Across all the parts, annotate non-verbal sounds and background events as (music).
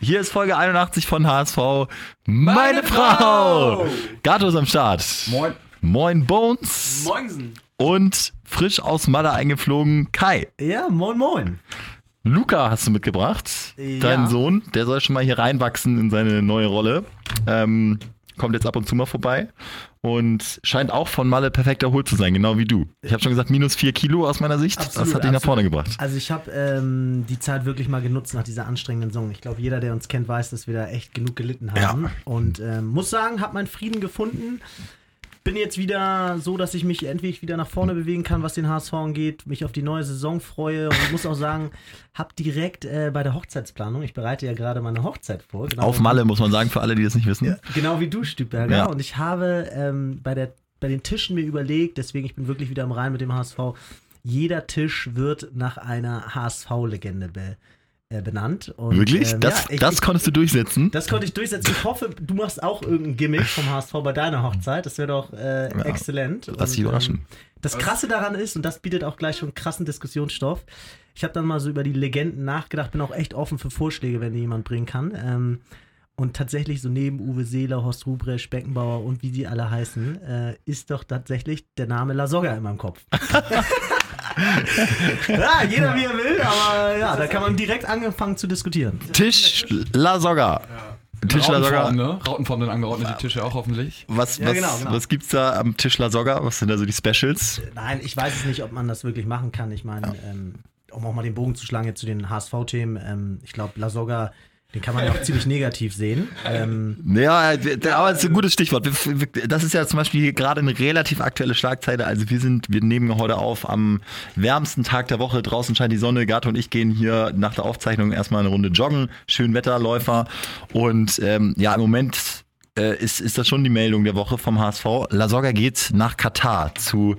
Hier ist Folge 81 von HSV. Meine, Meine Frau! Gato ist am Start. Moin. Moin Bones. Moinsen. Und frisch aus Malle eingeflogen Kai. Ja, moin moin. Luca hast du mitgebracht, Ja. deinen Sohn. Der soll schon mal hier reinwachsen in seine neue Rolle. Ähm, kommt jetzt ab und zu mal vorbei und scheint auch von Malle perfekt erholt zu sein, genau wie du. Ich habe schon gesagt, minus vier Kilo aus meiner Sicht. Absolut, das hat dich nach vorne gebracht. Also ich habe ähm, die Zeit wirklich mal genutzt nach dieser anstrengenden Saison. Ich glaube, jeder, der uns kennt, weiß, dass wir da echt genug gelitten haben. Ja. Und ähm, muss sagen, habe meinen Frieden gefunden. Bin jetzt wieder so, dass ich mich endlich wieder nach vorne bewegen kann, was den HSV angeht, mich auf die neue Saison freue und muss auch sagen, habe direkt äh, bei der Hochzeitsplanung, ich bereite ja gerade meine Hochzeit vor. Genau Auf Malle, muss man sagen, für alle, die das nicht wissen. Genau wie du, Stüberger. Ja. Und ich habe ähm, bei, der, bei den Tischen mir überlegt, deswegen ich bin wirklich wieder im Rein mit dem HSV, jeder Tisch wird nach einer HSV-Legende be, benannt. Und, Wirklich? ähm, das ja, ich, das ich, konntest du durchsetzen? das konnte ich durchsetzen. Ich hoffe, du machst auch irgendein Gimmick vom HSV bei deiner Hochzeit. Das wäre doch äh, Ja, exzellent. lass dich überraschen. Ähm, das Krasse daran ist, und das bietet auch gleich schon krassen Diskussionsstoff, ich habe dann mal so über die Legenden nachgedacht, bin auch echt offen für Vorschläge, wenn die jemand bringen kann. Ähm, und tatsächlich so neben Uwe Seeler, Horst Ruprecht, Beckenbauer und wie die alle heißen, äh, ist doch tatsächlich der Name La Soga in meinem Kopf. (laughs) ja, jeder wie er will, aber ja, da kann man direkt angefangen zu diskutieren. Tisch La Soga. Tisch La Soga. Rautenform, ne? Rautenform dann angeordnet, die Tische auch hoffentlich. Was, Ja, was, genau, genau. was gibt's da am Tisch La Soga? Was sind da so die Specials? Nein, ich weiß es nicht, ob man das wirklich machen kann. Ich meine, ähm, um auch mal den Bogen zu schlagen jetzt zu den HSV-Themen, ähm, ich glaube, La Soga, den kann man ja auch ziemlich negativ sehen. Ähm, Ja, der- aber das ist ein gutes Stichwort. Das ist ja zum Beispiel hier gerade eine relativ aktuelle Schlagzeile. Also wir sind, wir nehmen heute auf am wärmsten Tag der Woche. Draußen scheint die Sonne. Gato und ich gehen hier nach der Aufzeichnung erstmal eine Runde joggen. Schön Wetterläufer. Und ähm, ja, im Moment äh, ist, ist das schon die Meldung der Woche vom HSV. La Soga geht nach Katar zu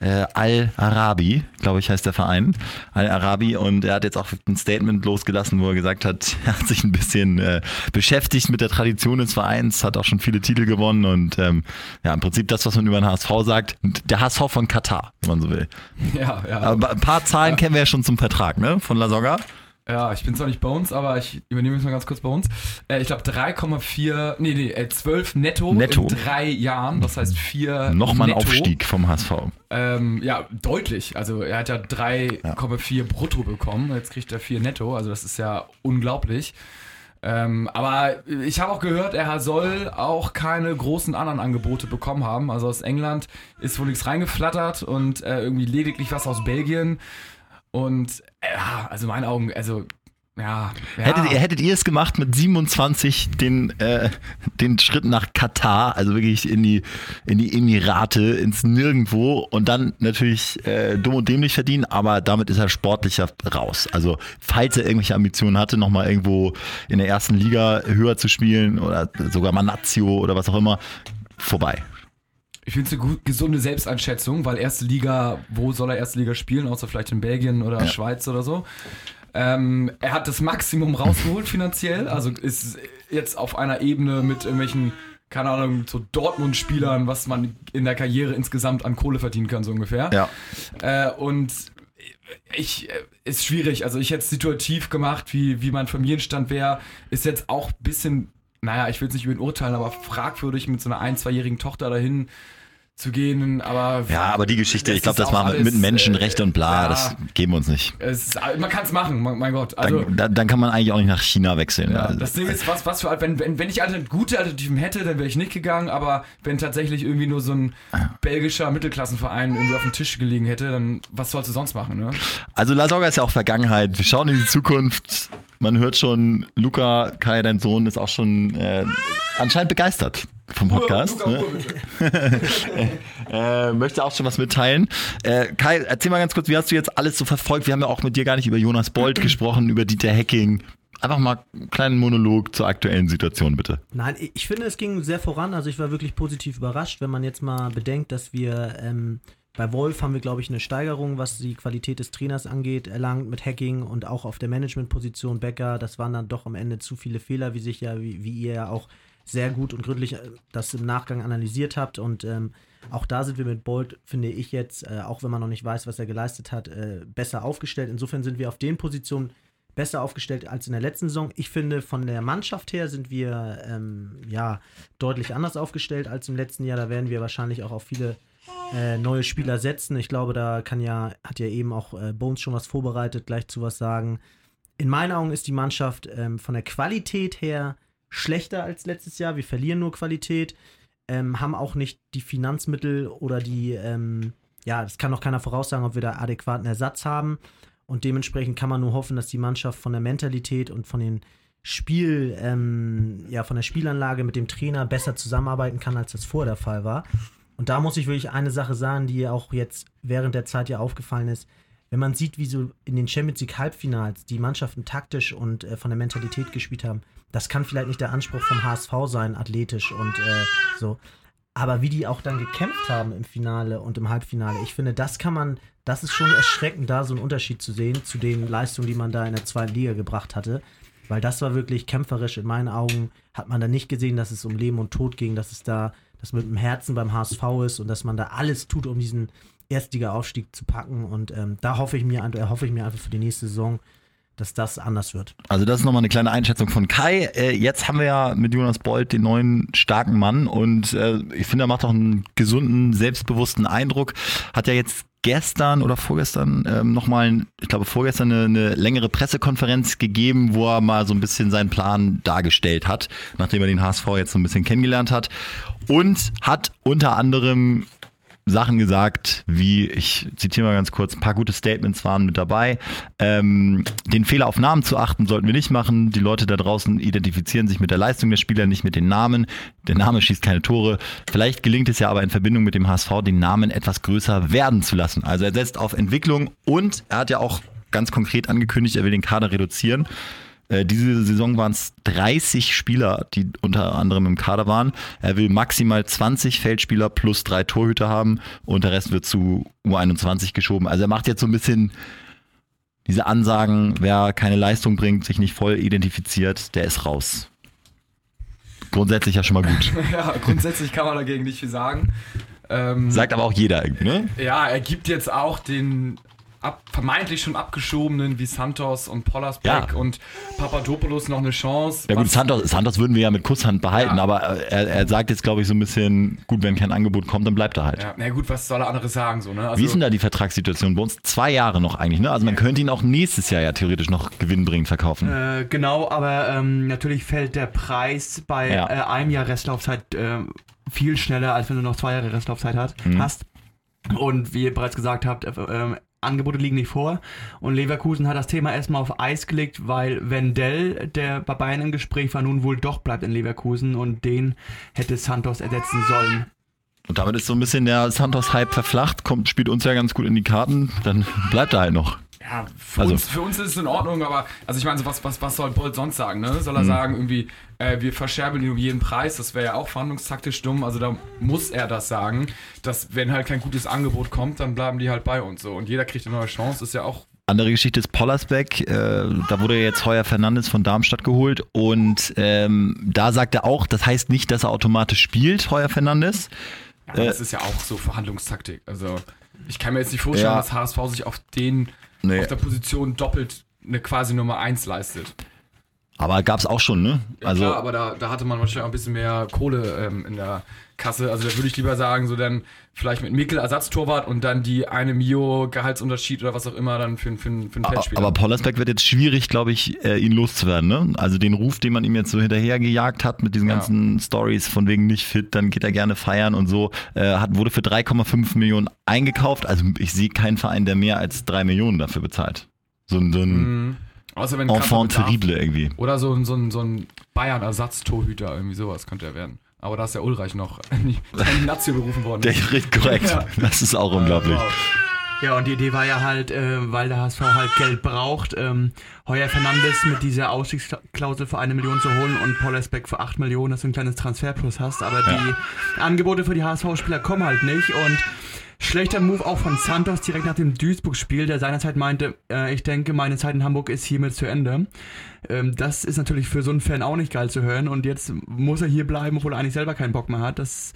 äh, Al-Arabi, glaube ich, heißt der Verein. Al-Arabi. Und er hat jetzt auch ein Statement losgelassen, wo er gesagt hat, (laughs) er hat sich ein bisschen äh, beschäftigt mit der Tradition des Vereins, hat auch schon viele Titel gewonnen und ähm, ja, im Prinzip das, was man über den HSV sagt. Der HSV von Katar, wenn man so will. Ja, ja. Aber ein paar Zahlen kennen wir ja schon zum Vertrag, ne? Von La Soga. Ja, ich bin zwar nicht bei uns, aber ich übernehme es mal ganz kurz bei uns. Äh, ich glaube 3,4, nee, nee, äh, 12 netto, Netto. in drei Jahren. Das heißt vier Nochmal ein. Aufstieg vom HSV. Ähm, ja, deutlich. Also er hat ja 3,4 brutto bekommen. Jetzt kriegt er 4 netto. Also das ist ja unglaublich. Ähm, aber ich habe auch gehört, er soll auch keine großen anderen Angebote bekommen haben. Also aus England ist wohl nichts reingeflattert und äh, irgendwie lediglich was aus Belgien. Und ja, also in meinen Augen, also ja. ja. Hättet, ihr, hättet ihr es gemacht mit 27 den, äh, den Schritt nach Katar, also wirklich in die, in die Emirate, ins Nirgendwo und dann natürlich äh, dumm und dämlich verdienen, aber damit ist er sportlicher raus. Also falls er irgendwelche Ambitionen hatte, nochmal irgendwo in der ersten Liga höher zu spielen oder sogar mal Nazio oder was auch immer, vorbei. Ich finde es eine gut, gesunde Selbsteinschätzung, weil erste Liga, wo soll er erste Liga spielen, außer vielleicht in Belgien oder Schweiz oder so. Ähm, er hat das Maximum rausgeholt finanziell, also ist jetzt auf einer Ebene mit irgendwelchen, keine Ahnung, so Dortmund-Spielern, was man in der Karriere insgesamt an Kohle verdienen kann, so ungefähr. Ja. Äh, und ich, äh, ist schwierig. Also ich hätte es situativ gemacht, wie, wie mein Familienstand wäre. Ist jetzt auch ein bisschen, naja, ich will es nicht über ihn urteilen, aber fragwürdig mit so einer ein-, zweijährigen Tochter dahin zu gehen. Aber Ja, aber die Geschichte, ich glaube, das machen wir mit Menschenrecht äh, und bla, ja. das geben wir uns nicht. ist, man kann es machen, mein, Gott. Also, Dann, dann, dann kann man eigentlich auch nicht nach China wechseln. ja, Also, das Ding ist, was, was für, wenn, wenn, wenn ich Alternat gute Alternativen hätte, dann wäre ich nicht gegangen, aber wenn tatsächlich irgendwie nur so ein belgischer Mittelklassenverein irgendwie auf dem Tisch gelegen hätte, dann was sollst du sonst machen, ne? Also La Soga ist ja auch Vergangenheit. Wir schauen in die Zukunft. Man hört schon, Luca, Kai, dein Sohn, ist auch schon äh, anscheinend begeistert vom Podcast. Ne? (laughs) Äh, möchte auch schon was mitteilen. Äh, Kai, erzähl mal ganz kurz, wie hast du jetzt alles so verfolgt? Wir haben ja auch mit dir gar nicht über Jonas Bolt (clears throat) gesprochen, über Dieter Hecking. Einfach mal einen kleinen Monolog zur aktuellen Situation, bitte. Nein, ich- ich finde, es ging sehr voran. Also ich war wirklich positiv überrascht, wenn man jetzt mal bedenkt, dass wir ähm, bei Wolf haben wir, glaube ich, eine Steigerung, was die Qualität des Trainers angeht, erlangt mit Hacking und auch auf der Managementposition Becker. Das waren dann doch am Ende zu viele Fehler, wie sich ja, wie, wie ihr ja auch sehr gut und gründlich äh, das im Nachgang analysiert habt. Und ähm, auch da sind wir mit Bolt, finde ich jetzt, äh, auch wenn man noch nicht weiß, was er geleistet hat, äh, besser aufgestellt. Insofern sind wir auf den Positionen besser aufgestellt als in der letzten Saison. Ich finde, von der Mannschaft her sind wir ähm, ja deutlich anders aufgestellt als im letzten Jahr. Da werden wir wahrscheinlich auch auf viele äh, neue Spieler setzen. Ich glaube, da kann ja, hat ja eben auch äh, Bones schon was vorbereitet, gleich zu was sagen. In meinen Augen ist die Mannschaft ähm, von der Qualität her schlechter als letztes Jahr. Wir verlieren nur Qualität, ähm, haben auch nicht die Finanzmittel oder die, ähm, ja, das kann noch keiner voraussagen, ob wir da adäquaten Ersatz haben. Und dementsprechend kann man nur hoffen, dass die Mannschaft von der Mentalität und von den Spiel, ähm, ja, von der Spielanlage mit dem Trainer besser zusammenarbeiten kann, als das vor der Fall war. Und da muss ich wirklich eine Sache sagen, die auch jetzt während der Zeit ja aufgefallen ist. Wenn man sieht, wie so in den Champions League Halbfinals die Mannschaften taktisch und äh, von der Mentalität gespielt haben, das kann vielleicht nicht der Anspruch vom HSV sein, athletisch und äh, so. Aber wie die auch dann gekämpft haben im Finale und im Halbfinale, ich finde, das kann man, das ist schon erschreckend, da so einen Unterschied zu sehen zu den Leistungen, die man da in der zweiten Liga gebracht hatte. Weil das war wirklich kämpferisch. In meinen Augen hat man da nicht gesehen, dass es um Leben und Tod ging, dass es da, dass mit dem Herzen beim HSV ist und dass man da alles tut, um diesen Erstliga-Aufstieg zu packen. Und ähm, da hoffe ich mir, hoffe ich mir einfach für die nächste Saison, dass das anders wird. Also das ist nochmal eine kleine Einschätzung von Kai. Äh, jetzt haben wir ja mit Jonas Bolt den neuen starken Mann und äh, ich finde, er macht auch einen gesunden, selbstbewussten Eindruck. Hat ja jetzt gestern oder vorgestern ähm, nochmal, ich glaube vorgestern eine, eine längere Pressekonferenz gegeben, wo er mal so ein bisschen seinen Plan dargestellt hat, nachdem er den HSV jetzt so ein bisschen kennengelernt hat und hat unter anderem Sachen gesagt, wie, ich zitiere mal ganz kurz, ein paar gute Statements waren mit dabei. Ähm, den Fehler auf Namen zu achten sollten wir nicht machen. Die Leute da draußen identifizieren sich mit der Leistung der Spieler, nicht mit den Namen. Der Name schießt keine Tore. Vielleicht gelingt es ja aber in Verbindung mit dem HSV, den Namen etwas größer werden zu lassen. Also er setzt auf Entwicklung und er hat ja auch ganz konkret angekündigt, er will den Kader reduzieren. Äh, diese Saison waren es 30 Spieler, die unter anderem im Kader waren. Er will maximal 20 Feldspieler plus drei Torhüter haben und der Rest wird zu U21 geschoben. Also er macht jetzt so ein bisschen diese Ansagen, wer keine Leistung bringt, sich nicht voll identifiziert, der ist raus. Grundsätzlich ja schon mal gut. (laughs) ja, grundsätzlich kann man dagegen nicht viel sagen. Ähm, Sagt aber auch jeder irgendwie, ne? Ja, er gibt jetzt auch den ab, vermeintlich schon abgeschobenen wie Santos und Pollersbeck ja. und Papadopoulos noch eine Chance. Ja gut, Santos, Santos würden wir ja mit Kusshand behalten, ja. aber er, er sagt jetzt, glaube ich, so ein bisschen, gut, wenn kein Angebot kommt, dann bleibt er halt. Ja, na gut, was soll er anderes sagen? So, ne? also, wie ist denn da die Vertragssituation bei uns? Zwei Jahre noch eigentlich, ne? Also man könnte ihn auch nächstes Jahr ja theoretisch noch gewinnbringend verkaufen. Äh, genau, aber ähm, natürlich fällt der Preis bei ja. äh, einem Jahr Restlaufzeit äh, viel schneller, als wenn du noch zwei Jahre Restlaufzeit hat, mhm. hast. Und wie ihr bereits gesagt habt, äh, ähm, Angebote liegen nicht vor. Und Leverkusen hat das Thema erstmal auf Eis gelegt, weil Wendell, der bei Bayern im Gespräch war, nun wohl doch bleibt in Leverkusen und den hätte Santos ersetzen sollen. Und damit ist so ein bisschen der Santos-Hype verflacht, kommt, spielt uns ja ganz gut in die Karten, dann bleibt er halt noch. Ja, für, also. uns, für uns ist es in Ordnung, aber also ich meine, was, was, was soll Bolt sonst sagen? Ne? Soll er mhm. sagen, irgendwie, äh, wir verscherbeln ihn um jeden Preis? Das wäre ja auch verhandlungstaktisch dumm. Also da muss er das sagen, dass wenn halt kein gutes Angebot kommt, dann bleiben die halt bei uns so. Und jeder kriegt eine neue Chance, ist ja auch andere Geschichte ist Pollersbeck. Äh, da wurde jetzt Heuer Fernandes von Darmstadt geholt und ähm, da sagt er auch, das heißt nicht, dass er automatisch spielt, Heuer Fernandes. Ja, äh, das ist ja auch so Verhandlungstaktik. Also ich kann mir jetzt nicht vorstellen, ja. dass HSV sich auf den nee. auf der Position doppelt eine quasi Nummer 1 leistet. Aber gab es auch schon, ne? Also ja, klar, aber da, da hatte man wahrscheinlich auch ein bisschen mehr Kohle ähm, in der Kasse. Also da würde ich lieber sagen, so dann vielleicht mit Mikkel Ersatztorwart und dann die eine Mio Gehaltsunterschied oder was auch immer dann für, für, für einen Feldspieler. Aber Pollersbeck wird jetzt schwierig, glaube ich, äh, ihn loszuwerden, ne? Also den Ruf, den man ihm jetzt so hinterhergejagt hat mit diesen ganzen ja. Stories von wegen nicht fit, dann geht er gerne feiern und so, äh, hat, wurde für 3,5 Millionen eingekauft. Also ich sehe keinen Verein, der mehr als 3 Millionen dafür bezahlt. So, so ein mhm. Außer wenn Enfant terrible irgendwie. Oder so, so, so, so ein Bayern-Ersatztorhüter, irgendwie sowas könnte er werden. Aber da ist der Ulreich noch (laughs) in die Nazio berufen worden. Der ist korrekt. Ja. Das ist auch unglaublich. Ja, und die Idee war ja halt, äh, weil der HSV halt Geld braucht, ähm, Heuer Fernandes mit dieser Ausstiegsklausel für eine Million zu holen und Paul Esbeck für acht Millionen, dass du ein kleines Transferplus hast. Aber ja. die Angebote für die HSV-Spieler kommen halt nicht und Schlechter Move auch von Santos direkt nach dem Duisburg-Spiel, der seinerzeit meinte, äh, ich denke, meine Zeit in Hamburg ist hiermit zu Ende. Ähm, das ist natürlich für so einen Fan auch nicht geil zu hören und jetzt muss er hier bleiben, obwohl er eigentlich selber keinen Bock mehr hat. Das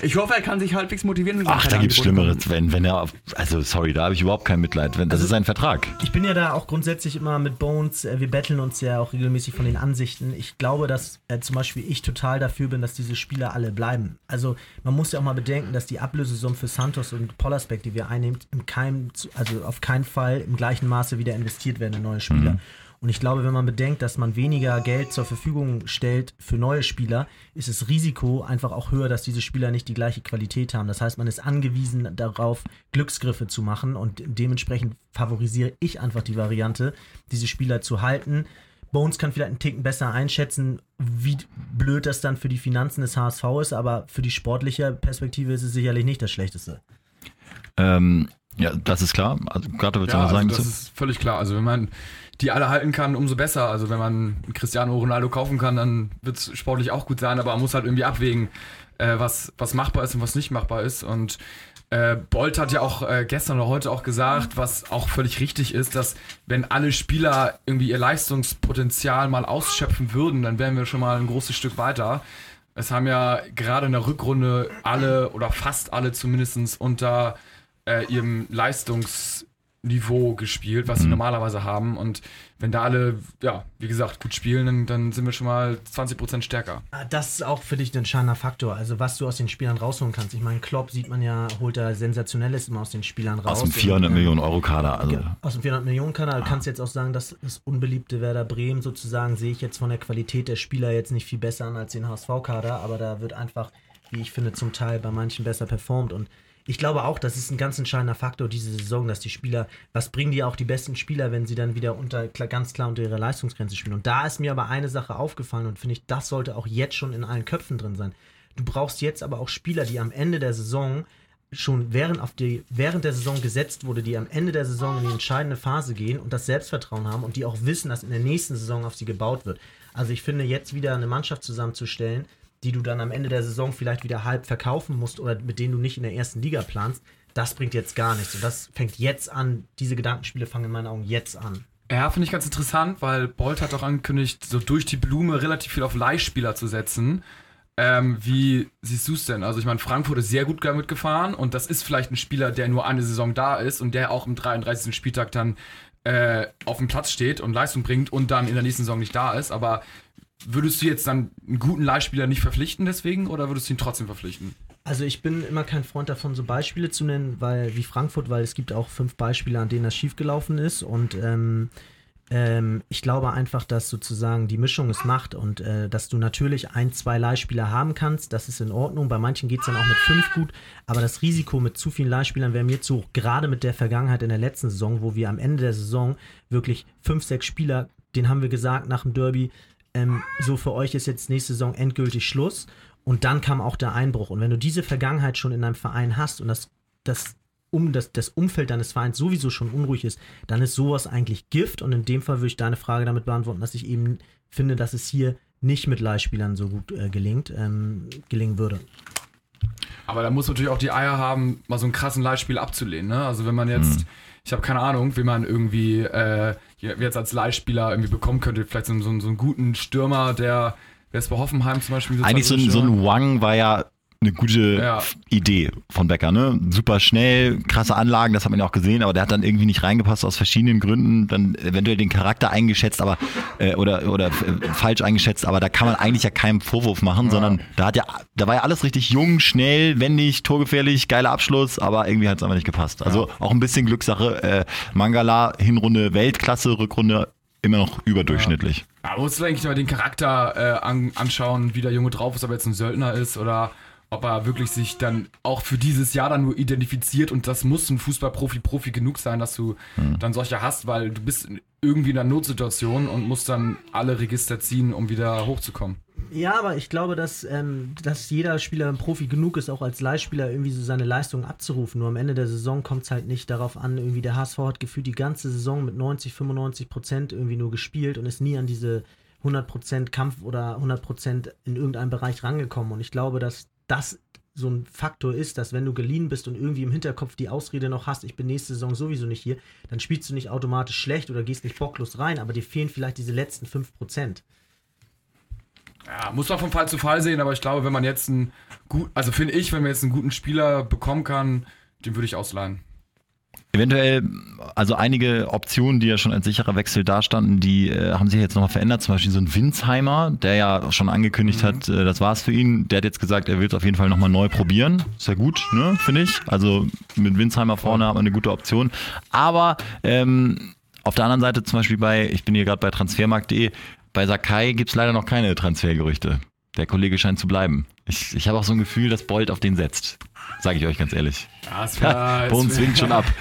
ich hoffe, er kann sich halbwegs motivieren. Ach, da gibt es Schlimmeres, wenn, wenn er, also sorry, da habe ich überhaupt kein Mitleid. Wenn, das also, ist ein Vertrag. Ich bin ja da auch grundsätzlich immer mit Bones, äh, wir betteln uns ja auch regelmäßig von den Ansichten. Ich glaube, dass äh, zum Beispiel ich total dafür bin, dass diese Spieler alle bleiben. Also man muss ja auch mal bedenken, dass die Ablösesumme für Santos und Pollersbeck, die wir einnehmen, im keinem, also auf keinen Fall im gleichen Maße wieder investiert werden in neue Spieler. Mhm. Und ich glaube, wenn man bedenkt, dass man weniger Geld zur Verfügung stellt für neue Spieler, ist das Risiko einfach auch höher, dass diese Spieler nicht die gleiche Qualität haben. Das heißt, man ist angewiesen darauf, Glücksgriffe zu machen und dementsprechend favorisiere ich einfach die Variante, diese Spieler zu halten. Bones kann vielleicht einen Ticken besser einschätzen, wie blöd das dann für die Finanzen des HSV ist, aber für die sportliche Perspektive ist es sicherlich nicht das Schlechteste. Ähm, ja, das ist klar. Also, gerade wird ja, also sagen. Das ist völlig klar. Also wenn man die alle halten kann, umso besser. Also wenn man Cristiano Ronaldo kaufen kann, dann wird es sportlich auch gut sein, aber man muss halt irgendwie abwägen, äh, was, was machbar ist und was nicht machbar ist. Und äh, Bolt hat ja auch äh, gestern oder heute auch gesagt, was auch völlig richtig ist, dass wenn alle Spieler irgendwie ihr Leistungspotenzial mal ausschöpfen würden, dann wären wir schon mal ein großes Stück weiter. Es haben ja gerade in der Rückrunde alle oder fast alle zumindest unter äh, ihrem Leistungs Niveau gespielt, was sie mhm. normalerweise haben. Und wenn da alle, ja, wie gesagt, gut spielen, dann, dann sind wir schon mal 20% stärker. Ah, das ist auch für dich ein entscheidender Faktor. Also was du aus den Spielern rausholen kannst. Ich meine, Klopp sieht man ja, holt da sensationelles immer aus den Spielern raus. Aus dem 400 und, Millionen Euro Kader. Also. Aus dem 400 Millionen Kader. Du kannst jetzt auch sagen, dass das unbeliebte Werder Bremen sozusagen sehe ich jetzt von der Qualität der Spieler jetzt nicht viel besser an als den HSV-Kader, aber da wird einfach, wie ich finde, zum Teil bei manchen besser performt und ich glaube auch, das ist ein ganz entscheidender Faktor diese Saison, dass die Spieler, was bringen die auch die besten Spieler, wenn sie dann wieder unter ganz klar unter ihrer Leistungsgrenze spielen. Und da ist mir aber eine Sache aufgefallen und finde ich, das sollte auch jetzt schon in allen Köpfen drin sein. Du brauchst jetzt aber auch Spieler, die am Ende der Saison schon während, auf die, während der Saison gesetzt wurde, die am Ende der Saison in die entscheidende Phase gehen und das Selbstvertrauen haben und die auch wissen, dass in der nächsten Saison auf sie gebaut wird. Also ich finde, jetzt wieder eine Mannschaft zusammenzustellen, die du dann am Ende der Saison vielleicht wieder halb verkaufen musst oder mit denen du nicht in der ersten Liga planst, das bringt jetzt gar nichts. Und das fängt jetzt an, diese Gedankenspiele fangen in meinen Augen jetzt an. Ja, finde ich ganz interessant, weil Bolt hat auch angekündigt, so durch die Blume relativ viel auf Leihspieler zu setzen. Ähm, wie siehst du es denn? Also ich meine, Frankfurt ist sehr gut damit gefahren und das ist vielleicht ein Spieler, der nur eine Saison da ist und der auch im 33. Spieltag dann äh, auf dem Platz steht und Leistung bringt und dann in der nächsten Saison nicht da ist. Aber Würdest du jetzt dann einen guten Leihspieler nicht verpflichten deswegen oder würdest du ihn trotzdem verpflichten? Also ich bin immer kein Freund davon, so Beispiele zu nennen, weil wie Frankfurt, weil es gibt auch fünf Beispiele, an denen das schiefgelaufen ist und ähm, ähm, ich glaube einfach, dass sozusagen die Mischung es macht und äh, dass du natürlich ein, zwei Leihspieler haben kannst, das ist in Ordnung. Bei manchen geht es dann auch mit fünf gut, aber das Risiko mit zu vielen Leihspielern wäre mir zu hoch, gerade mit der Vergangenheit in der letzten Saison, wo wir am Ende der Saison wirklich fünf, sechs Spieler, den haben wir gesagt nach dem Derby, ähm, so für euch ist jetzt nächste Saison endgültig Schluss. Und dann kam auch der Einbruch. Und wenn du diese Vergangenheit schon in deinem Verein hast und das, das, um, das, das Umfeld deines Vereins sowieso schon unruhig ist, dann ist sowas eigentlich Gift. Und in dem Fall würde ich deine Frage damit beantworten, dass ich eben finde, dass es hier nicht mit Leihspielern so gut äh, gelingt, ähm, gelingen würde. Aber da muss natürlich auch die Eier haben, mal so einen krassen Leihspiel abzulehnen. Ne? Also wenn man jetzt, hm. Ich habe keine Ahnung, wie man irgendwie äh, jetzt als Leihspieler irgendwie bekommen könnte. Vielleicht so, so, so einen guten Stürmer, der, wer ist bei Hoffenheim zum Beispiel? Eigentlich so ein, so ein Wang war ja eine gute ja. Idee von Becker, ne? Super schnell, krasse Anlagen, das hat man ja auch gesehen, aber der hat dann irgendwie nicht reingepasst aus verschiedenen Gründen, dann eventuell den Charakter eingeschätzt, aber äh, oder oder äh, falsch eingeschätzt, aber da kann man eigentlich ja keinen Vorwurf machen, ja. sondern da hat ja da war ja alles richtig jung, schnell, wendig, torgefährlich, geiler Abschluss, aber irgendwie hat es einfach nicht gepasst. Also ja. auch ein bisschen Glückssache. Äh, Mangala Hinrunde Weltklasse, Rückrunde immer noch überdurchschnittlich. Ja. Man muss eigentlich mal den Charakter äh, an, anschauen, wie der Junge drauf ist, ob er jetzt ein Söldner ist oder ob er wirklich sich dann auch für dieses Jahr dann nur identifiziert und das muss ein Fußballprofi Profi genug sein, dass du mhm. dann solche hast, weil du bist irgendwie in einer Notsituation und musst dann alle Register ziehen, um wieder hochzukommen. Ja, aber ich glaube, dass, ähm, dass jeder Spieler ein Profi genug ist, auch als Leihspieler irgendwie so seine Leistung abzurufen. Nur am Ende der Saison kommt es halt nicht darauf an, irgendwie der HSV hat gefühlt die ganze Saison mit 90, 95 Prozent irgendwie nur gespielt und ist nie an diese 100% Kampf oder 100% in irgendeinem Bereich rangekommen. Und ich glaube, dass das so ein Faktor ist, dass wenn du geliehen bist und irgendwie im Hinterkopf die Ausrede noch hast, ich bin nächste Saison sowieso nicht hier, dann spielst du nicht automatisch schlecht oder gehst nicht bocklos rein, aber dir fehlen vielleicht diese letzten 5%. Ja, muss man vom Fall zu Fall sehen, aber ich glaube, wenn man jetzt einen gut, also finde ich, wenn man jetzt einen guten Spieler bekommen kann, den würde ich ausleihen. Eventuell, also einige Optionen, die ja schon als sicherer Wechsel dastanden, die äh, haben sich jetzt nochmal verändert. Zum Beispiel so ein Winsheimer, der ja schon angekündigt mhm. hat, äh, das war's für ihn. Der hat jetzt gesagt, er will es auf jeden Fall nochmal neu probieren. Ist ja gut, ne, finde ich. Also mit Winsheimer vorne hat man eine gute Option. Aber ähm, auf der anderen Seite zum Beispiel bei, ich bin hier gerade bei transfermarkt.de, bei Sakai gibt es leider noch keine Transfergerüchte. Der Kollege scheint zu bleiben. Ich, ich habe auch so ein Gefühl, dass Bolt auf den setzt. Sage ich euch ganz ehrlich. Ja, es wär, (laughs) uns winkt schon ab. (laughs)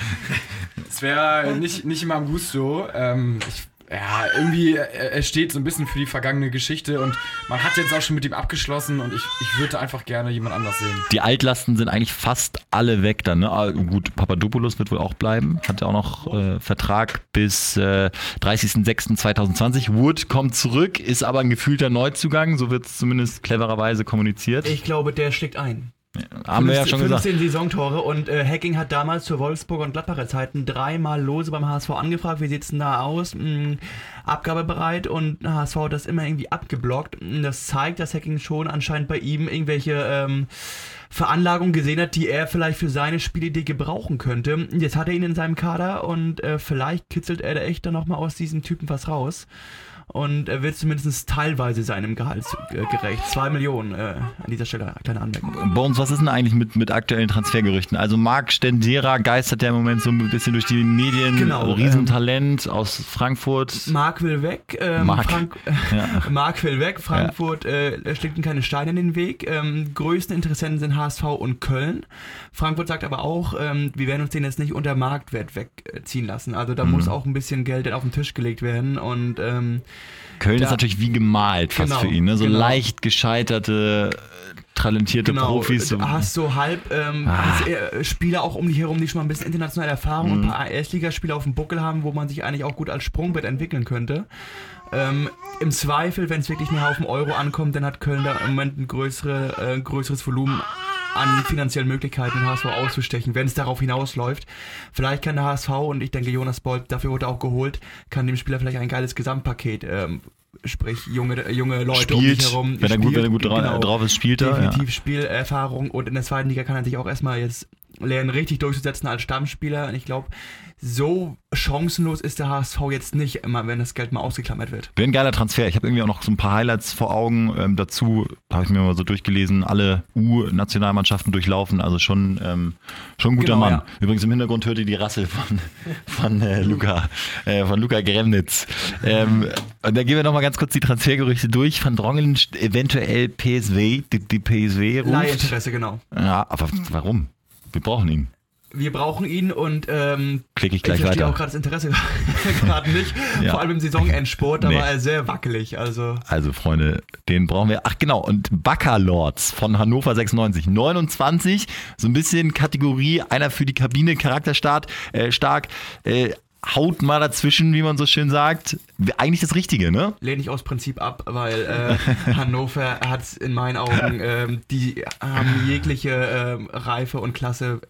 Es wäre nicht, nicht immer am Gusto. Ähm, ich ja, irgendwie, er steht so ein bisschen für die vergangene Geschichte und man hat jetzt auch schon mit ihm abgeschlossen und ich, ich würde einfach gerne jemand anders sehen. Die Altlasten sind eigentlich fast alle weg dann, ne? Ah, gut, Papadopoulos wird wohl auch bleiben, hat ja auch noch äh, Vertrag bis äh, 30.06.2020. Wood kommt zurück, ist aber ein gefühlter Neuzugang, so wird es zumindest clevererweise kommuniziert. Ich glaube, der schlägt ein. Haben 15, wir ja schon 15 gesagt. Saisontore und äh, Hacking hat damals zur Wolfsburger und Gladbacher Zeiten dreimal lose beim HSV angefragt, wie sieht's denn da aus? Hm, abgabebereit und HSV hat das immer irgendwie abgeblockt. Das zeigt, dass Hacking schon anscheinend bei ihm irgendwelche ähm, Veranlagungen gesehen hat, die er vielleicht für seine Spielidee gebrauchen könnte. Jetzt hat er ihn in seinem Kader und äh, vielleicht kitzelt er da echt dann nochmal aus diesem Typen was raus und er wird zumindest teilweise seinem Gehalt äh, gerecht. Zwei Millionen äh, an dieser Stelle, kleine Anmerkung. Bones, was ist denn eigentlich mit, mit aktuellen Transfergerüchten? Also Marc Stendera geistert ja im Moment so ein bisschen durch die Medien. Genau. Riesentalent ähm, aus Frankfurt. Marc will weg. Ähm, Marc. Frank (laughs) ja. (laughs) Marc will weg. Frankfurt ja. äh, schlägt ihm keine Steine in den Weg. Ähm, größten Interessenten sind HSV und Köln. Frankfurt sagt aber auch, ähm, wir werden uns den jetzt nicht unter Marktwert wegziehen lassen. Also da mhm. muss auch ein bisschen Geld auf den Tisch gelegt werden und ähm, Köln da, ist natürlich wie gemalt fast genau, für ihn, ne? So genau. leicht gescheiterte, talentierte genau, Profis. Du hast so halb ähm, ah. Äh, Spieler auch um dich herum, die schon mal ein bisschen internationale Erfahrung mhm. und ein paar Erstligaspieler auf dem Buckel haben, wo man sich eigentlich auch gut als Sprungbrett entwickeln könnte. Ähm, Im Zweifel, wenn es wirklich mehr auf den Euro ankommt, dann hat Köln da im Moment ein größere, äh, größeres Volumen an finanziellen Möglichkeiten, den HSV auszustechen, wenn es darauf hinausläuft. Vielleicht kann der HSV, und ich denke, Jonas Bolt, dafür wurde er auch geholt, kann dem Spieler vielleicht ein geiles Gesamtpaket ähm, sprich junge, junge Leute spielt, um dich herum. Wenn er gut, wenn er gut genau, drauf ist, spielt er. Definitiv ja. Spielerfahrung und in der zweiten Liga kann er sich auch erstmal jetzt lernen, richtig durchzusetzen als Stammspieler. Und ich glaube, so chancenlos ist der HSV jetzt nicht immer, wenn das Geld mal ausgeklammert wird. Wäre ein geiler Transfer. Ich habe irgendwie auch noch so ein paar Highlights vor Augen. Ähm, dazu habe ich mir mal so durchgelesen, alle U-Nationalmannschaften durchlaufen. Also schon, ähm, schon ein guter genau, Mann. Ja. Übrigens im Hintergrund hört ihr die Rassel von, von äh, Luca, äh, von Luca Gremnitz. Ähm, und dann gehen wir nochmal ganz kurz die Transfergerüchte durch. Van Drongelen eventuell PSW, die, die PSW ruft. Leihinteresse, genau. Ja, aber warum? Wir brauchen ihn. Wir brauchen ihn und ähm, klicke ich gleich ich weiter. auch gerade das Interesse (laughs) gerade nicht, ja. vor allem im Saisonendsport, da nee. war er sehr wackelig. Also. also Freunde, den brauchen wir. Ach genau, und Backerlords von Hannover 96, 29, so ein bisschen Kategorie, einer für die Kabine, Charakterstart, äh, stark. Äh, haut mal dazwischen, wie man so schön sagt. Eigentlich das Richtige, ne? Lehne ich aus Prinzip ab, weil äh, (laughs) Hannover hat in meinen Augen, äh, die haben jegliche äh, Reife und Klasse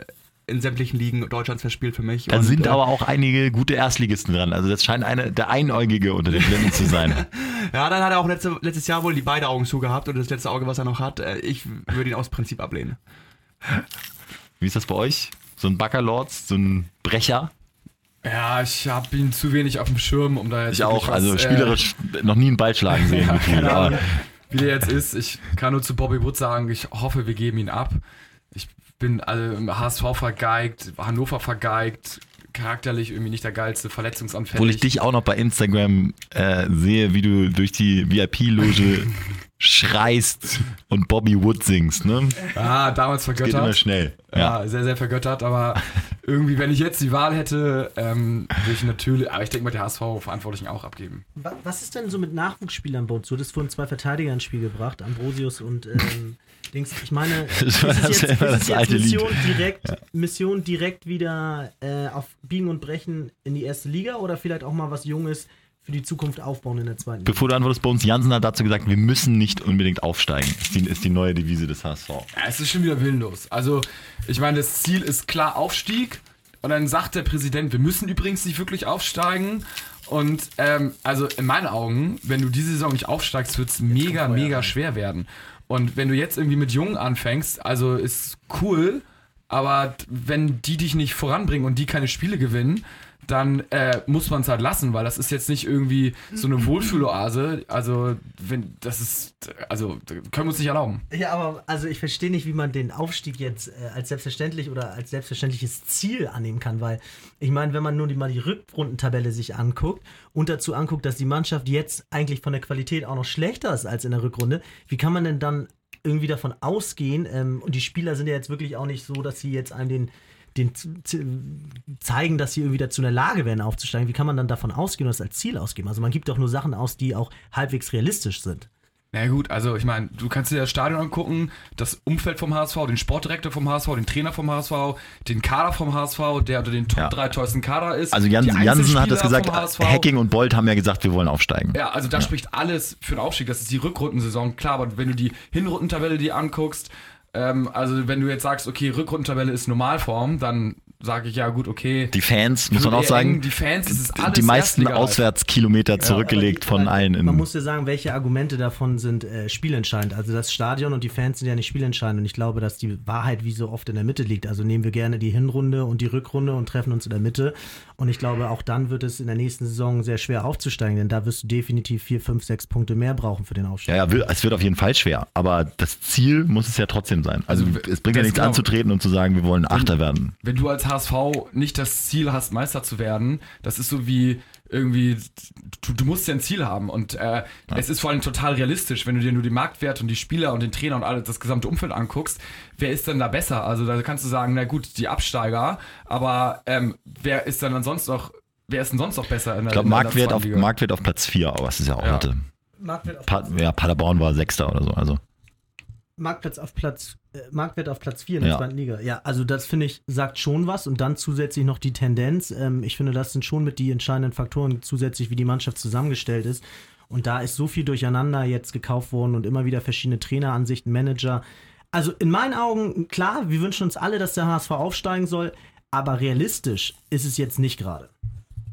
in sämtlichen Ligen Deutschlands verspielt für mich. Da und, sind äh, aber auch einige gute Erstligisten dran. Also das scheint eine, der Einäugige unter den Blinden zu sein. (laughs) ja, dann hat er auch letzte, letztes Jahr wohl die beiden Augen zugehabt und das letzte Auge, was er noch hat, äh, ich würde ihn aus Prinzip ablehnen. Wie ist das bei euch? So ein Backerlords, so ein Brecher? Ja, ich habe ihn zu wenig auf dem Schirm, um da jetzt. Ich auch, was, also spielerisch äh, noch nie einen Ball schlagen sehen. (laughs) ja, Gefühl, aber. Wie der jetzt ist, ich kann nur zu Bobby Wood sagen, ich hoffe, wir geben ihn ab. Ich bin also HSV vergeigt, Hannover vergeigt, charakterlich irgendwie nicht der geilste, verletzungsanfällig. Obwohl ich dich auch noch bei Instagram äh, sehe, wie du durch die VIP-Loge (laughs) schreist und Bobby Wood singst, ne? Ah, damals vergöttert. Geht immer schnell. Ja. ja, sehr, sehr vergöttert, aber irgendwie, wenn ich jetzt die Wahl hätte, ähm, würde ich natürlich, aber ich denke mal, der HSV-Verantwortlichen auch abgeben. Was ist denn so mit Nachwuchsspielern bei uns? Du hast vorhin zwei Verteidiger ins Spiel gebracht, Ambrosius und ähm, (laughs) Dings. Ich meine, (laughs) das ist es jetzt, ist jetzt Mission, direkt, ja. Mission direkt wieder äh, auf Biegen und Brechen in die erste Liga oder vielleicht auch mal was Junges für die Zukunft aufbauen in der zweiten Liga. Bevor du antwortest, bei uns Jansen hat dazu gesagt, wir müssen nicht unbedingt aufsteigen. Ist die, ist die neue Devise des HSV. Ja, es ist schon wieder willenlos. Also, ich meine, das Ziel ist klar Aufstieg. Und dann sagt der Präsident, wir müssen übrigens nicht wirklich aufsteigen. Und ähm, also in meinen Augen, wenn du diese Saison nicht aufsteigst, wird es mega, mega schwer werden. Und wenn du jetzt irgendwie mit Jungen anfängst, also ist cool, aber wenn die dich nicht voranbringen und die keine Spiele gewinnen, dann äh, muss man es halt lassen, weil das ist jetzt nicht irgendwie so eine Wohlfühloase. Also, wenn das ist, also können wir uns nicht erlauben. Ja, aber also ich verstehe nicht, wie man den Aufstieg jetzt äh, als selbstverständlich oder als selbstverständliches Ziel annehmen kann, weil ich meine, wenn man nur die, mal die Rückrundentabelle sich anguckt und dazu anguckt, dass die Mannschaft jetzt eigentlich von der Qualität auch noch schlechter ist als in der Rückrunde, wie kann man denn dann irgendwie davon ausgehen, ähm, und die Spieler sind ja jetzt wirklich auch nicht so, dass sie jetzt einen den den zeigen, dass sie irgendwie dazu in der Lage wären, aufzusteigen, wie kann man dann davon ausgehen und das als Ziel ausgeben? Also man gibt doch nur Sachen aus, die auch halbwegs realistisch sind. Na gut, also ich meine, du kannst dir das Stadion angucken, das Umfeld vom HSV, den Sportdirektor vom HSV, den Trainer vom HSV, den Kader vom HSV, der unter den Top ja. 3 teuersten Kader ist. Also Jan, Jansen hat das gesagt, Hacking und Bolt haben ja gesagt, wir wollen aufsteigen. Ja, also da ja. spricht alles für den Aufstieg. Das ist die Rückrundensaison, klar, aber wenn du die Hinrundentabelle dir anguckst, ähm, also wenn du jetzt sagst, okay, Rückrundentabelle ist Normalform, dann sage ich ja gut, okay. Die Fans, muss man auch sagen, die Fans, das ist alles die meisten Auswärtskilometer zurückgelegt ja, die, von allen. Man muss ja sagen, welche Argumente davon sind äh, spielentscheidend. Also das Stadion und die Fans sind ja nicht spielentscheidend und ich glaube, dass die Wahrheit wie so oft in der Mitte liegt. Also nehmen wir gerne die Hinrunde und die Rückrunde und treffen uns in der Mitte und ich glaube, auch dann wird es in der nächsten Saison sehr schwer aufzusteigen, denn da wirst du definitiv vier, fünf, sechs Punkte mehr brauchen für den Aufstieg. Ja, ja, es wird auf jeden Fall schwer, aber das Ziel muss es ja trotzdem sein. Also es bringt ja nichts genau. anzutreten und zu sagen, wir wollen Achter werden. Wenn du als HSV nicht das Ziel hast, Meister zu werden, das ist so wie irgendwie, du, du musst ja ein Ziel haben und äh, ja. es ist vor allem total realistisch, wenn du dir nur die Marktwerte und die Spieler und den Trainer und alles, das gesamte Umfeld anguckst, wer ist denn da besser? Also da kannst du sagen, na gut, die Absteiger, aber ähm, wer ist dann ansonsten noch, wer ist denn sonst noch besser? In der, ich glaube, Marktwert auf, Marktwert auf Platz 4, aber es ist ja auch ja. heute. Marktwert auf pa ja, Paderborn war Sechster oder so, also. Marktplatz auf Platz, äh, Marktwert auf Platz 4 in der ja. zweiten Liga. Ja, also das finde ich, sagt schon was und dann zusätzlich noch die Tendenz. Ähm, ich finde, das sind schon mit die entscheidenden Faktoren zusätzlich, wie die Mannschaft zusammengestellt ist. Und da ist so viel durcheinander jetzt gekauft worden und immer wieder verschiedene Traineransichten, Manager. Also in meinen Augen, klar, wir wünschen uns alle, dass der HSV aufsteigen soll, aber realistisch ist es jetzt nicht gerade.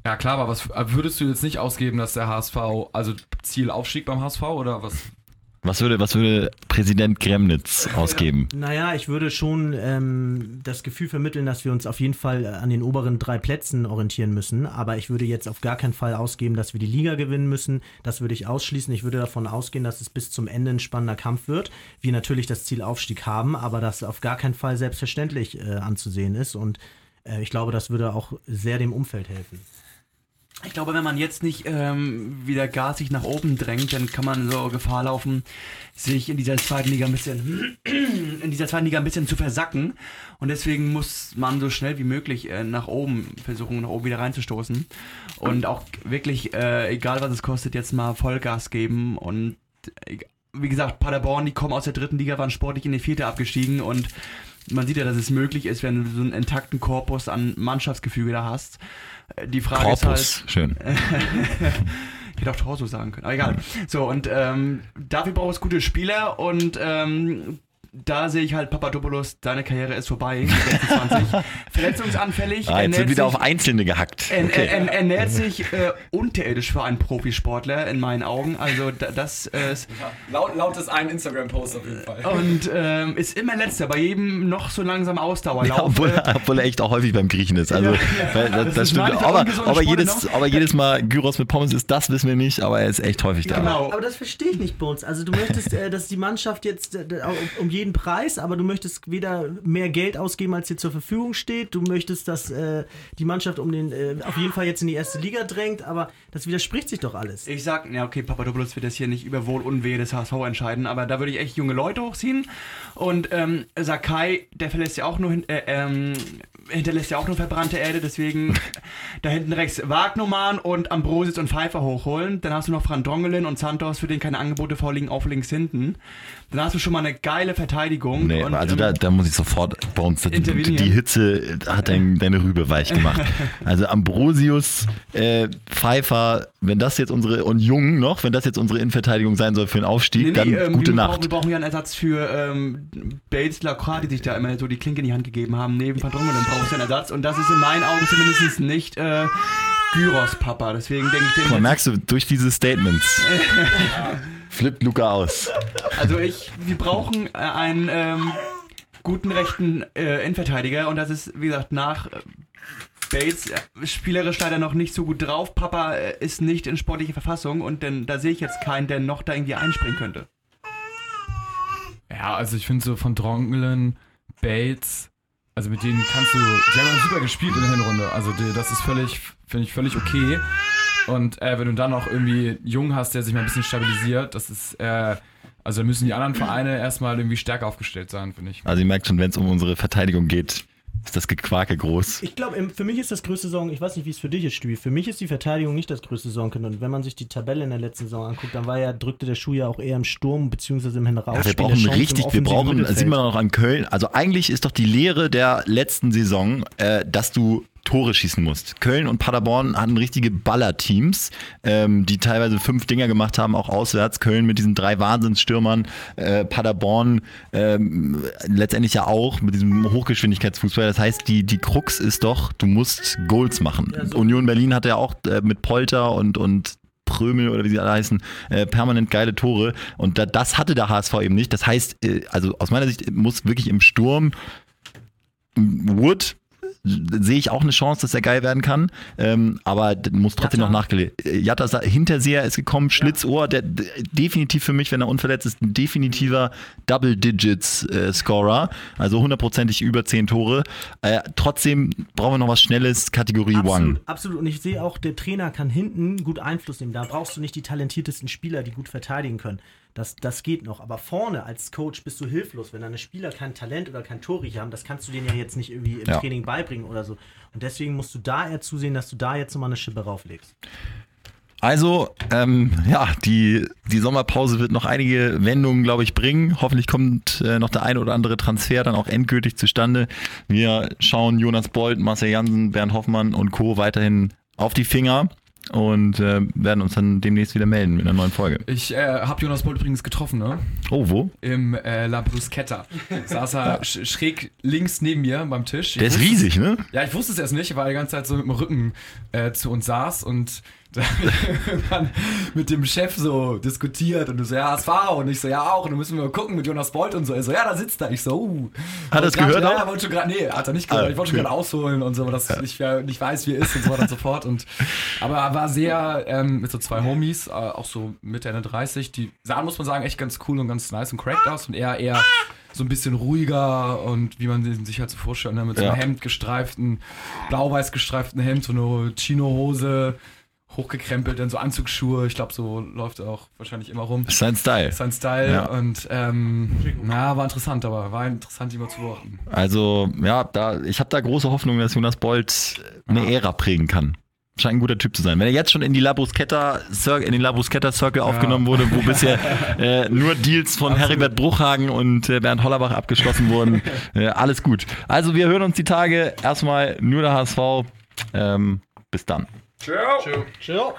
Ja klar, aber was würdest du jetzt nicht ausgeben, dass der HSV, also Ziel Aufstieg beim HSV oder was was würde, was würde Präsident Gremnitz ausgeben? Naja, ich würde schon ähm, das Gefühl vermitteln, dass wir uns auf jeden Fall an den oberen drei Plätzen orientieren müssen. Aber ich würde jetzt auf gar keinen Fall ausgeben, dass wir die Liga gewinnen müssen. Das würde ich ausschließen. Ich würde davon ausgehen, dass es bis zum Ende ein spannender Kampf wird. Wir natürlich das Ziel Aufstieg haben, aber das auf gar keinen Fall selbstverständlich äh, anzusehen ist. Und äh, ich glaube, das würde auch sehr dem Umfeld helfen. Ich glaube, wenn man jetzt nicht ähm, wieder gasig nach oben drängt, dann kann man so Gefahr laufen, sich in dieser zweiten Liga ein bisschen (clears throat) in dieser zweiten Liga ein bisschen zu versacken. Und deswegen muss man so schnell wie möglich äh, nach oben versuchen, nach oben wieder reinzustoßen. Und auch wirklich, äh, egal was es kostet, jetzt mal Vollgas geben. Und äh, wie gesagt, Paderborn, die kommen aus der dritten Liga, waren sportlich in die vierte abgestiegen und man sieht ja, dass es möglich ist, wenn du so einen intakten Korpus an Mannschaftsgefüge da hast. Die Frage Korpus, ist halt. Schön. ich (laughs) hätte auch Torso sagen können, aber egal. So, und ähm, dafür braucht es gute Spieler und ähm, da sehe ich halt Papadopoulos, deine Karriere ist vorbei. 26. (laughs) Verletzungsanfällig. Ah, jetzt wird wieder sich, auf Einzelne gehackt. Okay. Er, er, ernährt sich äh, unterirdisch für einen Profisportler in meinen Augen. Also das äh, ist. Ja, laut, laut ist ein Instagram-Post auf jeden Fall. Und ähm, ist immer letzter, bei jedem noch so langsam Ausdauerlauf. Ja, obwohl, äh, obwohl, er echt auch häufig beim Griechen ist. Also, ja, das, das, das stimmt. Aber, aber, jedes, aber jedes Mal Gyros mit Pommes ist, das wissen wir nicht, aber er ist echt häufig da. Genau. Aber das verstehe ich nicht uns. Also du möchtest, äh, dass die Mannschaft jetzt äh, um jeden Preis, aber du möchtest weder mehr Geld ausgeben, als dir zur Verfügung steht. Du möchtest, dass äh, die Mannschaft um den äh, auf jeden Fall jetzt in die erste Liga drängt, aber das widerspricht sich doch alles. Ich sag, ja, okay, Papadopoulos wird das hier nicht über Wohl und Wehe des HSV entscheiden, aber da würde ich echt junge Leute hochziehen. Und ähm, Sakai, der verlässt ja auch nur äh, ähm, hinterlässt ja auch nur verbrannte Erde, deswegen da hinten rechts Wagnumann und Ambrosius und Pfeiffer hochholen. Dann hast du noch Fran Drongelin und Santos, für den keine Angebote vorliegen, auf links hinten. Dann hast du schon mal eine geile Verteidigung. Nee, und, also da, da muss ich sofort bei uns, die, die Hitze hat dein, deine Rübe weich gemacht. (laughs) also Ambrosius, äh, Pfeiffer, wenn das jetzt unsere, und Jung noch, wenn das jetzt unsere Innenverteidigung sein soll für den Aufstieg, nee, dann ähm, gute wir Nacht. Brauchen, wir brauchen ja einen Ersatz für ähm, Bates, Lacroix, die sich da immer so die Klinke in die Hand gegeben haben, neben Van Drongelen brauchen wir einen Ersatz und das ist in meinen Augen zumindest nicht äh, Gyros Papa, deswegen denke ich... Den merkst du, durch diese Statements (laughs) flippt Luca aus. Also ich, wir brauchen äh, einen ähm, guten rechten äh, Innenverteidiger und das ist, wie gesagt, nach... Äh, Bates äh, spielerisch leider noch nicht so gut drauf. Papa äh, ist nicht in sportlicher Verfassung und denn, da sehe ich jetzt keinen, der noch da irgendwie einspringen könnte. Ja, also ich finde so von Drongelen, Bates, also mit denen kannst du, die haben super gespielt in der Hinrunde. Also die, das ist völlig, finde ich völlig okay. Und äh, wenn du dann noch irgendwie Jung hast, der sich mal ein bisschen stabilisiert, das ist, äh, also müssen die anderen Vereine erstmal irgendwie stärker aufgestellt sein, finde ich. Also ihr merkt schon, wenn es um unsere Verteidigung geht, ist das Gequake groß. Ich glaube, für mich ist das größte Sorgen, ich weiß nicht, wie es für dich ist, Stübi. Für mich ist die Verteidigung nicht das größte Sorgen. Und wenn man sich die Tabelle in der letzten Saison anguckt, dann war ja, drückte der Schuh ja auch eher im Sturm, beziehungsweise im Heraus. Ja, wir brauchen richtig, wir brauchen, sieht man noch an Köln. Also eigentlich ist doch die Lehre der letzten Saison, äh, dass du Tore schießen musst. Köln und Paderborn hatten richtige Ballerteams, ähm, die teilweise fünf Dinger gemacht haben, auch auswärts. Köln mit diesen drei Wahnsinnsstürmern, äh, Paderborn ähm, letztendlich ja auch mit diesem Hochgeschwindigkeitsfußball. Das heißt, die, die Krux ist doch, du musst Goals machen. Ja, so Union Berlin hatte ja auch äh, mit Polter und, und Prömel oder wie sie alle heißen, äh, permanent geile Tore. Und da, das hatte der HSV eben nicht. Das heißt, äh, also aus meiner Sicht muss wirklich im Sturm Wood sehe ich auch eine Chance, dass er geil werden kann. Ähm, aber muss trotzdem Jatta. noch nachgelegt. Jatta Hinterseher ist gekommen, Schlitzohr, der definitiv für mich, wenn er unverletzt ist, ein definitiver Double-Digits-Scorer. Äh, also hundertprozentig über zehn Tore. Äh, trotzdem brauchen wir noch was Schnelles, Kategorie absolut, One. Absolut. Und ich sehe auch, der Trainer kann hinten gut Einfluss nehmen. Da brauchst du nicht die talentiertesten Spieler, die gut verteidigen können. Das, das geht noch. Aber vorne als Coach bist du hilflos. Wenn deine Spieler kein Talent oder kein Torriecher haben, das kannst du denen ja jetzt nicht irgendwie im ja. Training beibringen oder so. Und deswegen musst du da eher zusehen, dass du da jetzt nochmal eine Schippe rauflegst. Also, ähm, ja, die, die Sommerpause wird noch einige Wendungen, glaube ich, bringen. Hoffentlich kommt äh, noch der ein oder andere Transfer dann auch endgültig zustande. Wir schauen Jonas Bolt, Marcel Jansen, Bernd Hoffmann und Co. weiterhin auf die Finger und äh, werden uns dann demnächst wieder melden mit einer neuen Folge. Ich äh, habe Jonas Bolt übrigens getroffen, ne? Oh, wo? Im äh, La Bruschetta. Saß er ja. schräg links neben mir beim Tisch. Ich Der ist riesig, ne? Ja, ich wusste es erst nicht, weil er die ganze Zeit so mit dem Rücken äh, zu uns saß und (laughs) mit dem Chef so diskutiert und du so, ja, HSV und ich so, ja auch und dann müssen wir mal gucken mit Jonas Bolt und so. Er so, ja, da sitzt er. Ich so, uh. Hat er es gehört ja, auch? Grad, nee, hat er nicht gehört. Ah, ich wollte schon gerade ausholen und so, dass ja. ich nicht weiß, wie er ist und so weiter und so fort. Und, aber er war sehr ähm, mit so zwei Homies, äh, auch so Mitte, Ende 30, die sahen, muss man sagen, echt ganz cool und ganz nice und cracked aus und er eher so ein bisschen ruhiger und wie man sich halt so vorstellt, ne? mit so einem ja. Hemd gestreiften, blau-weiß gestreiften Hemd, so eine Chino-Hose, hochgekrempelt, dann so Anzugsschuhe. Ich glaube, so läuft er auch wahrscheinlich immer rum. Sein Style. Sein Style. Ja. Und ähm, na, war interessant, aber war interessant, ihn mal zu beobachten. Also, ja, da, ich habe da große Hoffnung, dass Jonas Bolt eine ja. Ära prägen kann. Scheint ein guter Typ zu sein. Wenn er jetzt schon in die Labrusketta in den Labrusketta Circle ja. aufgenommen wurde, wo bisher (laughs) äh, nur Deals von Absolut. Heribert Bruchhagen und äh, Bernd Hollerbach abgeschlossen wurden, (laughs) äh, alles gut. Also wir hören uns die Tage. Erstmal nur der HSV. Ähm, bis dann. Chill. Chill. Chill.